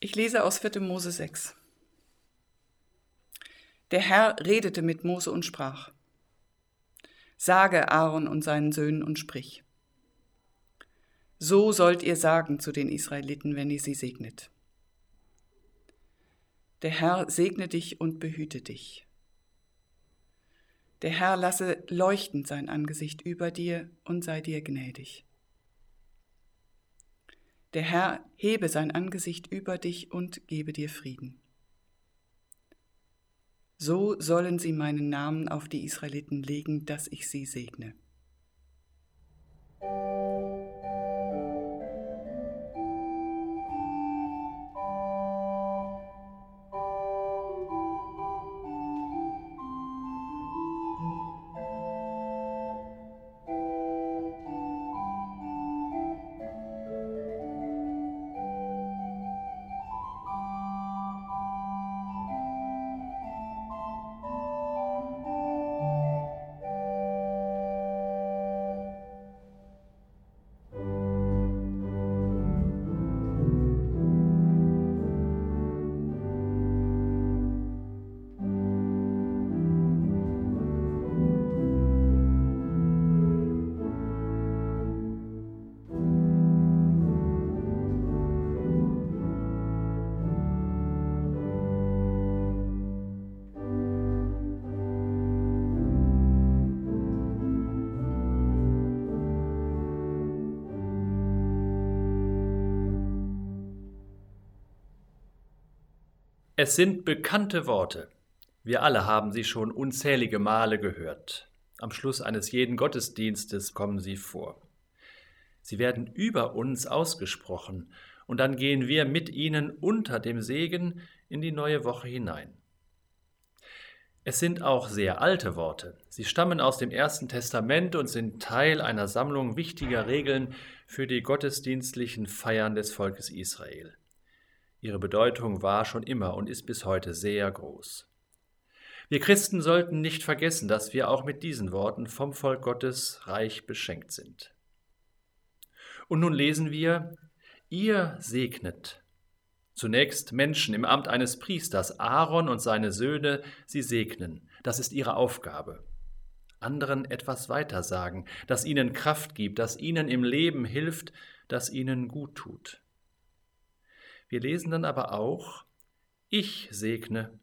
Ich lese aus 4. Mose 6. Der Herr redete mit Mose und sprach: Sage Aaron und seinen Söhnen und sprich. So sollt ihr sagen zu den Israeliten, wenn ihr sie segnet. Der Herr segne dich und behüte dich. Der Herr lasse leuchtend sein Angesicht über dir und sei dir gnädig. Der Herr hebe sein Angesicht über dich und gebe dir Frieden. So sollen sie meinen Namen auf die Israeliten legen, dass ich sie segne. Es sind bekannte Worte. Wir alle haben sie schon unzählige Male gehört. Am Schluss eines jeden Gottesdienstes kommen sie vor. Sie werden über uns ausgesprochen, und dann gehen wir mit ihnen unter dem Segen in die neue Woche hinein. Es sind auch sehr alte Worte. Sie stammen aus dem Ersten Testament und sind Teil einer Sammlung wichtiger Regeln für die gottesdienstlichen Feiern des Volkes Israel. Ihre Bedeutung war schon immer und ist bis heute sehr groß. Wir Christen sollten nicht vergessen, dass wir auch mit diesen Worten vom Volk Gottes reich beschenkt sind. Und nun lesen wir, ihr segnet. Zunächst Menschen im Amt eines Priesters, Aaron und seine Söhne, sie segnen. Das ist ihre Aufgabe. Anderen etwas weiter sagen, das ihnen Kraft gibt, das ihnen im Leben hilft, das ihnen gut tut. Wir lesen dann aber auch, ich segne.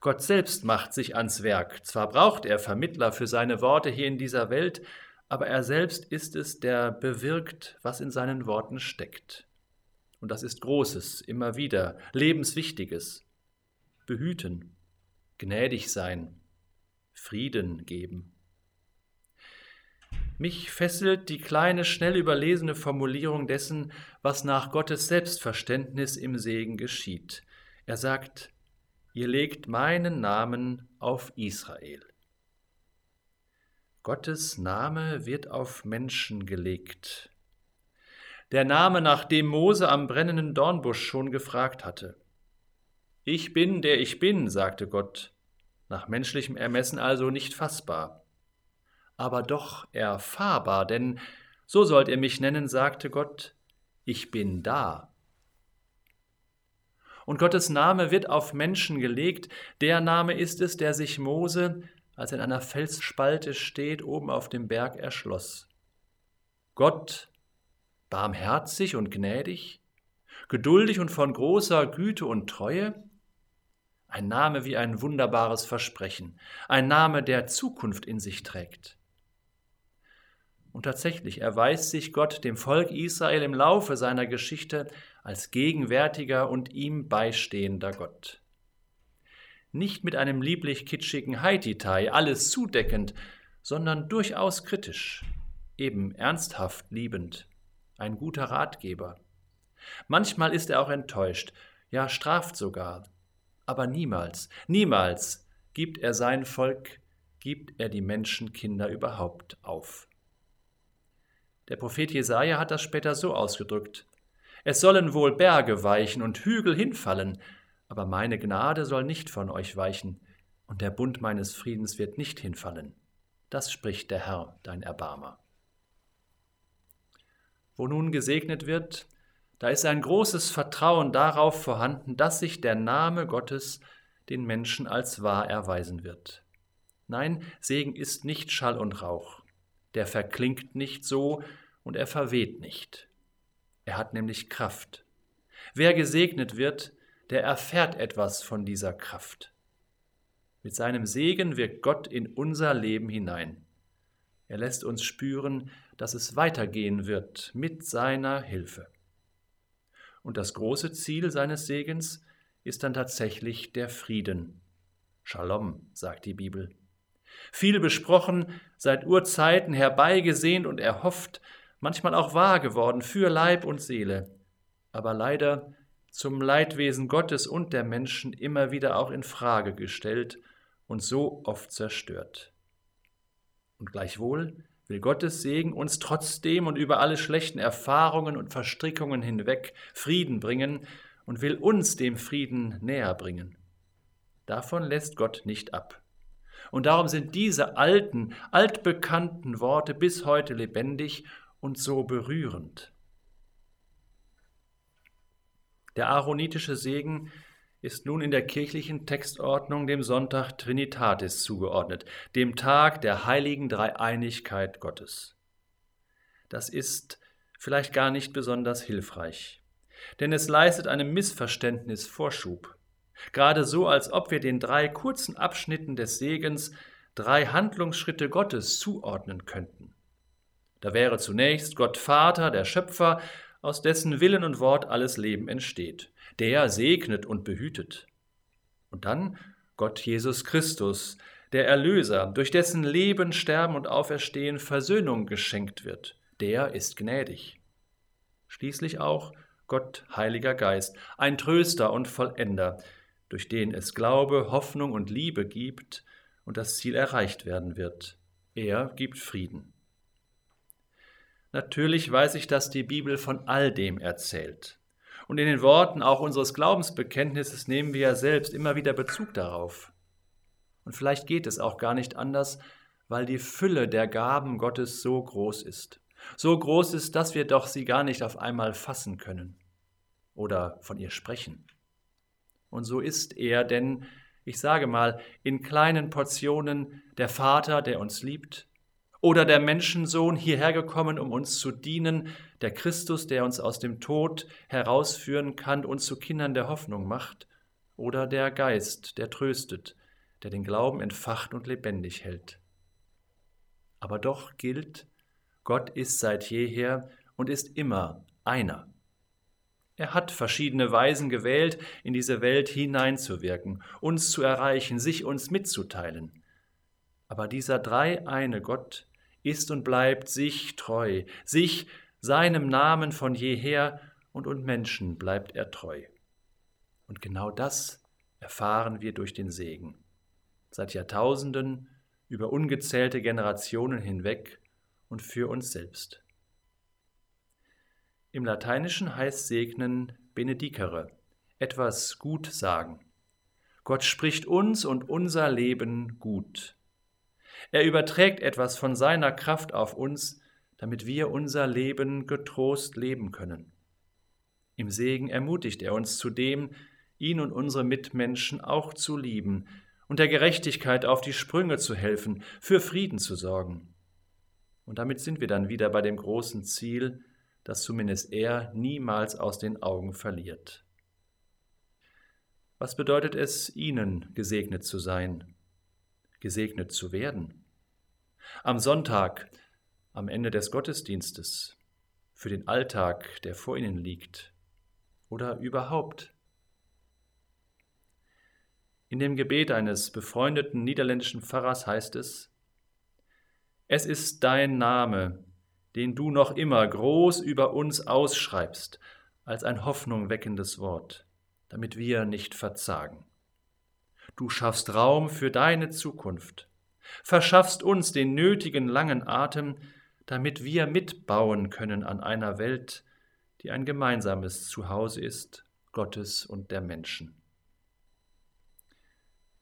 Gott selbst macht sich ans Werk. Zwar braucht er Vermittler für seine Worte hier in dieser Welt, aber er selbst ist es, der bewirkt, was in seinen Worten steckt. Und das ist Großes, immer wieder, Lebenswichtiges. Behüten, gnädig sein, Frieden geben. Mich fesselt die kleine, schnell überlesene Formulierung dessen, was nach Gottes Selbstverständnis im Segen geschieht. Er sagt, ihr legt meinen Namen auf Israel. Gottes Name wird auf Menschen gelegt. Der Name, nach dem Mose am brennenden Dornbusch schon gefragt hatte. Ich bin, der ich bin, sagte Gott, nach menschlichem Ermessen also nicht fassbar aber doch erfahrbar, denn so sollt ihr mich nennen, sagte Gott, ich bin da. Und Gottes Name wird auf Menschen gelegt, der Name ist es, der sich Mose, als er in einer Felsspalte steht, oben auf dem Berg erschloss. Gott, barmherzig und gnädig, geduldig und von großer Güte und Treue, ein Name wie ein wunderbares Versprechen, ein Name, der Zukunft in sich trägt. Und tatsächlich erweist sich Gott dem Volk Israel im Laufe seiner Geschichte als gegenwärtiger und ihm beistehender Gott. Nicht mit einem lieblich kitschigen Haititai, alles zudeckend, sondern durchaus kritisch, eben ernsthaft liebend, ein guter Ratgeber. Manchmal ist er auch enttäuscht, ja straft sogar, aber niemals, niemals gibt er sein Volk, gibt er die Menschenkinder überhaupt auf. Der Prophet Jesaja hat das später so ausgedrückt: Es sollen wohl Berge weichen und Hügel hinfallen, aber meine Gnade soll nicht von euch weichen, und der Bund meines Friedens wird nicht hinfallen. Das spricht der Herr, dein Erbarmer. Wo nun gesegnet wird, Da ist ein großes Vertrauen darauf vorhanden, dass sich der Name Gottes den Menschen als wahr erweisen wird. Nein, Segen ist nicht Schall und Rauch. Der verklingt nicht so und er verweht nicht. Er hat nämlich Kraft. Wer gesegnet wird, der erfährt etwas von dieser Kraft. Mit seinem Segen wirkt Gott in unser Leben hinein. Er lässt uns spüren, dass es weitergehen wird mit seiner Hilfe. Und das große Ziel seines Segens ist dann tatsächlich der Frieden. Shalom, sagt die Bibel. Viel besprochen, seit Urzeiten herbeigesehnt und erhofft, manchmal auch wahr geworden für Leib und Seele, aber leider zum Leidwesen Gottes und der Menschen immer wieder auch in Frage gestellt und so oft zerstört. Und gleichwohl will Gottes Segen uns trotzdem und über alle schlechten Erfahrungen und Verstrickungen hinweg Frieden bringen und will uns dem Frieden näher bringen. Davon lässt Gott nicht ab. Und darum sind diese alten, altbekannten Worte bis heute lebendig und so berührend. Der aaronitische Segen ist nun in der kirchlichen Textordnung dem Sonntag Trinitatis zugeordnet, dem Tag der heiligen Dreieinigkeit Gottes. Das ist vielleicht gar nicht besonders hilfreich, denn es leistet einem Missverständnis Vorschub. Gerade so, als ob wir den drei kurzen Abschnitten des Segens drei Handlungsschritte Gottes zuordnen könnten. Da wäre zunächst Gott Vater, der Schöpfer, aus dessen Willen und Wort alles Leben entsteht. Der segnet und behütet. Und dann Gott Jesus Christus, der Erlöser, durch dessen Leben, Sterben und Auferstehen Versöhnung geschenkt wird. Der ist gnädig. Schließlich auch Gott Heiliger Geist, ein Tröster und Vollender, durch den es Glaube, Hoffnung und Liebe gibt und das Ziel erreicht werden wird. Er gibt Frieden. Natürlich weiß ich, dass die Bibel von all dem erzählt. Und in den Worten auch unseres Glaubensbekenntnisses nehmen wir ja selbst immer wieder Bezug darauf. Und vielleicht geht es auch gar nicht anders, weil die Fülle der Gaben Gottes so groß ist. So groß ist, dass wir doch sie gar nicht auf einmal fassen können oder von ihr sprechen. Und so ist er, denn ich sage mal, in kleinen Portionen der Vater, der uns liebt, oder der Menschensohn hierher gekommen, um uns zu dienen, der Christus, der uns aus dem Tod herausführen kann und zu Kindern der Hoffnung macht, oder der Geist, der tröstet, der den Glauben entfacht und lebendig hält. Aber doch gilt, Gott ist seit jeher und ist immer einer. Er hat verschiedene Weisen gewählt, in diese Welt hineinzuwirken, uns zu erreichen, sich uns mitzuteilen. Aber dieser dreieine Gott ist und bleibt sich treu, sich seinem Namen von jeher und und Menschen bleibt er treu. Und genau das erfahren wir durch den Segen. Seit Jahrtausenden, über ungezählte Generationen hinweg und für uns selbst. Im Lateinischen heißt segnen benedicere, etwas gut sagen. Gott spricht uns und unser Leben gut. Er überträgt etwas von seiner Kraft auf uns, damit wir unser Leben getrost leben können. Im Segen ermutigt er uns zudem, ihn und unsere Mitmenschen auch zu lieben und der Gerechtigkeit auf die Sprünge zu helfen, für Frieden zu sorgen. Und damit sind wir dann wieder bei dem großen Ziel, das zumindest er niemals aus den Augen verliert. Was bedeutet es, Ihnen gesegnet zu sein, gesegnet zu werden? Am Sonntag, am Ende des Gottesdienstes, für den Alltag, der vor Ihnen liegt, oder überhaupt? In dem Gebet eines befreundeten niederländischen Pfarrers heißt es, Es ist dein Name, den du noch immer groß über uns ausschreibst, als ein Hoffnung weckendes Wort, damit wir nicht verzagen. Du schaffst Raum für deine Zukunft, verschaffst uns den nötigen langen Atem, damit wir mitbauen können an einer Welt, die ein gemeinsames Zuhause ist, Gottes und der Menschen.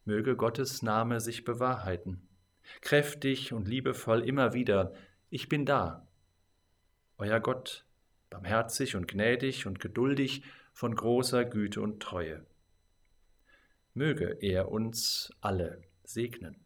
Möge Gottes Name sich bewahrheiten, kräftig und liebevoll immer wieder, ich bin da, euer Gott, barmherzig und gnädig und geduldig, von großer Güte und Treue. Möge er uns alle segnen.